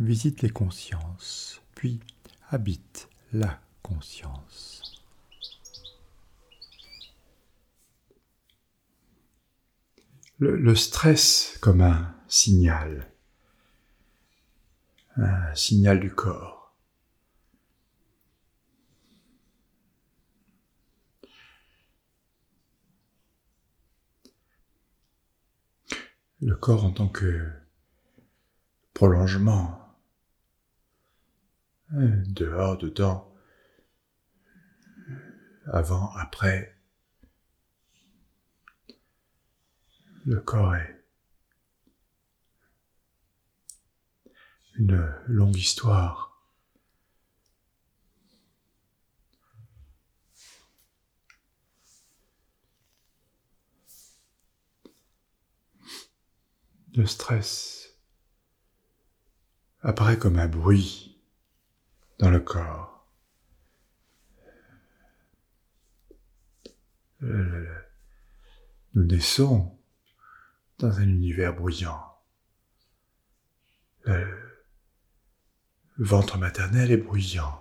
visite les consciences, puis habite la conscience. Le, stress comme un signal, un signal du corps. le corps en tant que prolongement, dehors, dedans, avant, après. Le corps est une longue histoire. Le stress apparaît comme un bruit dans le corps. Nous naissons dans un univers bruyant. Le ventre maternel est bruyant.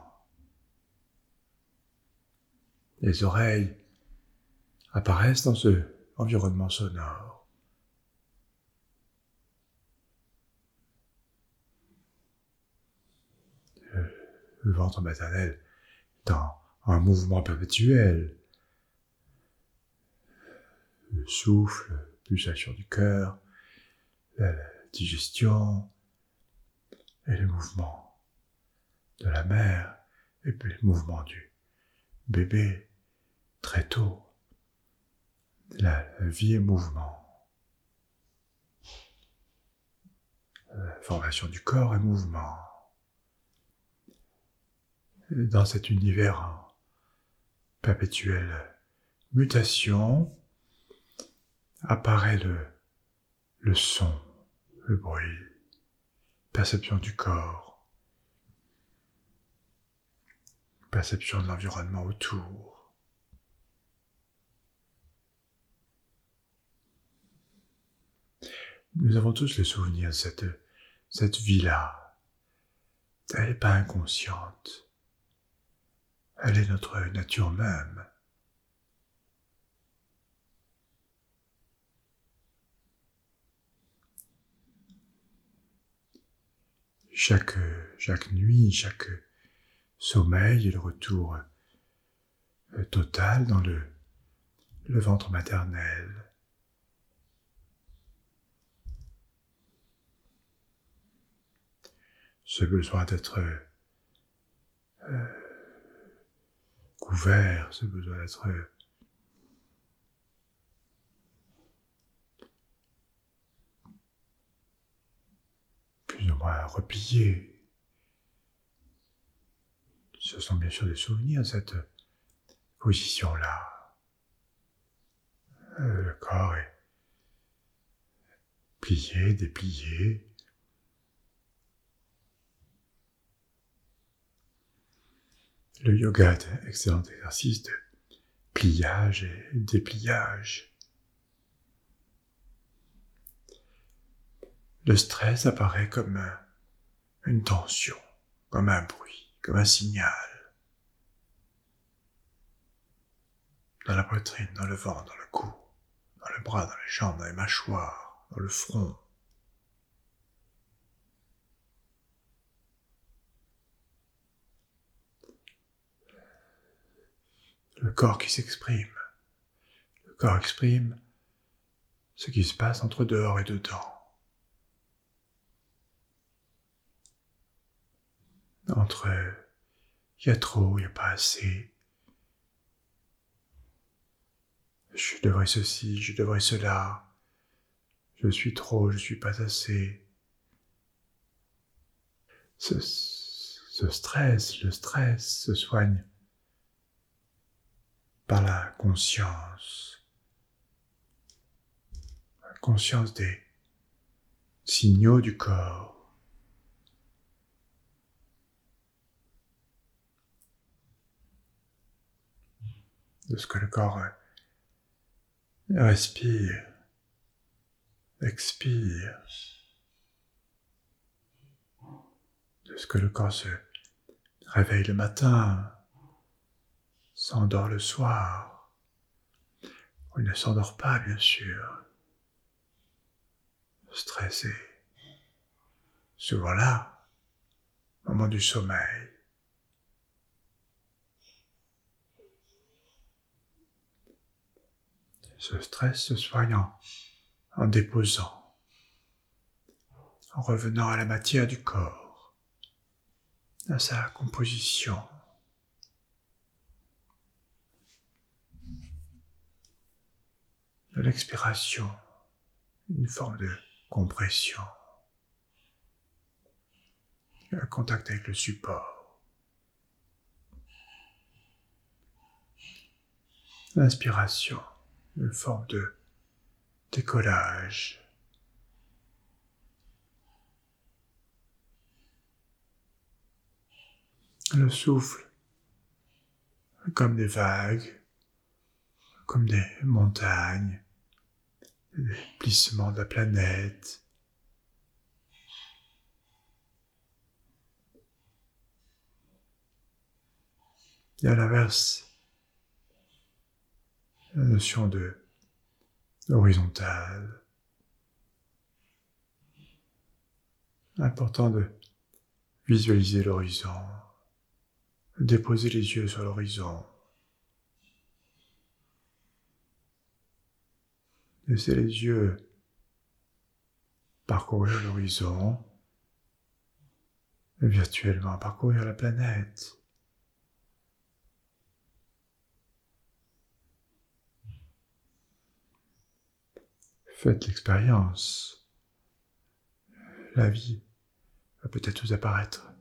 Les oreilles apparaissent dans ce environnement sonore. Le ventre maternel dans un mouvement perpétuel. Le souffle, pulsation du cœur, la digestion et le mouvement de la mère et puis le mouvement du bébé très tôt. La, vie est mouvement. La formation du corps est mouvement dans cet univers en perpétuelle mutation, apparaît le, le son, le bruit, perception du corps, perception de l'environnement autour. Nous avons tous le souvenir de cette, cette vie-là. Elle n'est pas inconsciente. Elle est notre nature même. Chaque, nuit, chaque sommeil le retour euh, total dans le, le ventre maternel. Ce besoin d'être euh, couvert, ce besoin d'être plus ou moins replié. Ce sont bien sûr des souvenirs, cette position-là. Euh, le corps est plié, déplié. Le yoga est un excellent exercice de pliage et dépliage. Le stress apparaît comme une tension, comme un bruit, comme un signal. Dans la poitrine, dans le ventre, dans le cou, dans le bras, dans les jambes, dans les mâchoires, dans le front. Le corps qui s'exprime. Le corps exprime ce qui se passe entre dehors et dedans. Entre il y a trop, il n'y a pas assez. Je devrais ceci, je devrais cela. Je suis trop, je suis pas assez. ce, ce stress, le stress se soigne par la conscience, la conscience des signaux du corps. de ce que le corps respire, expire, de ce que le corps se réveille le matin, s'endort le soir, ou il ne s'endort pas bien sûr, stressé, souvent là, moment du sommeil. Ce stress se soignant en déposant, en revenant à la matière du corps, à sa composition. De l'expiration, une forme de compression, un contact avec le support. L'inspiration, une forme de décollage. Le souffle, comme des vagues, comme des montagnes, des plissements de la planète. Et à l'inverse, la notion de horizontale. Important de visualiser l'horizon, déposer les yeux sur l'horizon, laisser les yeux parcourir l'horizon, virtuellement parcourir la planète. Faites l'expérience. La vie va peut-être vous apparaître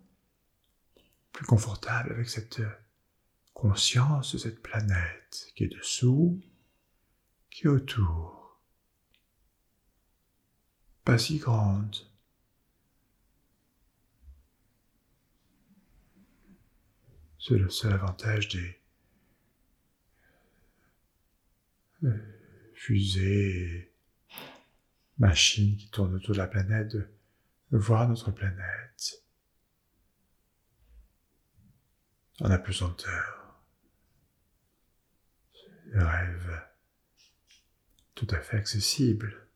plus confortable avec cette conscience de cette planète qui est dessous, qui est autour. Pas si grande. C'est le seul avantage des fusées machine qui tourne autour de la planète, de voir notre planète en apesanteur. Rêve tout à fait accessible.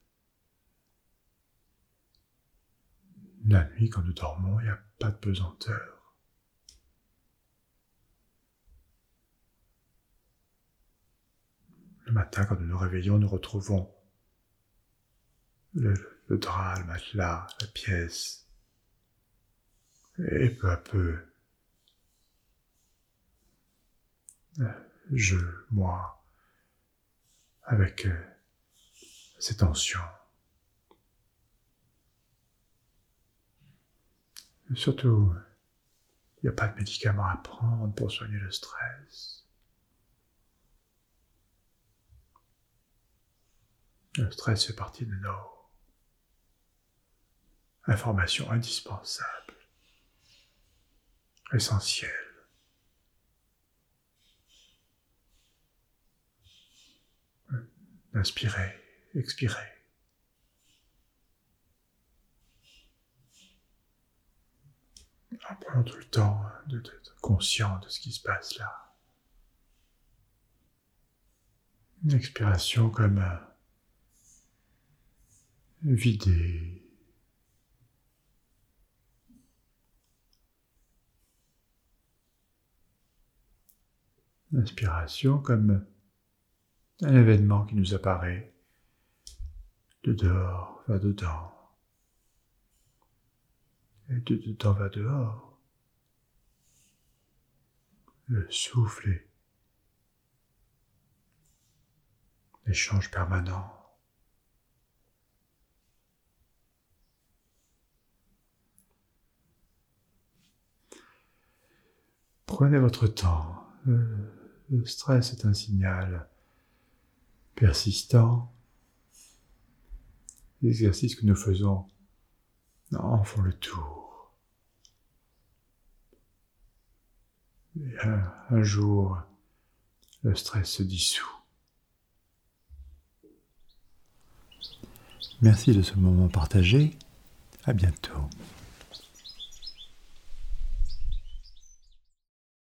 La nuit, quand nous dormons, il n'y a pas de pesanteur. Le matin, quand nous nous réveillons, nous retrouvons le, drap, le matelas, la pièce. Et peu à peu, je, moi, avec euh, ces tensions. Surtout, il n'y a pas de médicaments à prendre pour soigner le stress. Le stress fait partie de nos information indispensable, essentielle. Inspirez, expirez. En prenant tout le temps d'être conscient de ce qui se passe là. Une expiration comme euh, vider l'inspiration comme un événement qui nous apparaît de dehors va dedans et de dedans va dehors. Le souffle l'échange permanent. Prenez votre temps. Le stress est un signal persistant. Les exercices que nous faisons en font le tour. Un, un jour, le stress se dissout. Merci de ce moment partagé. À bientôt.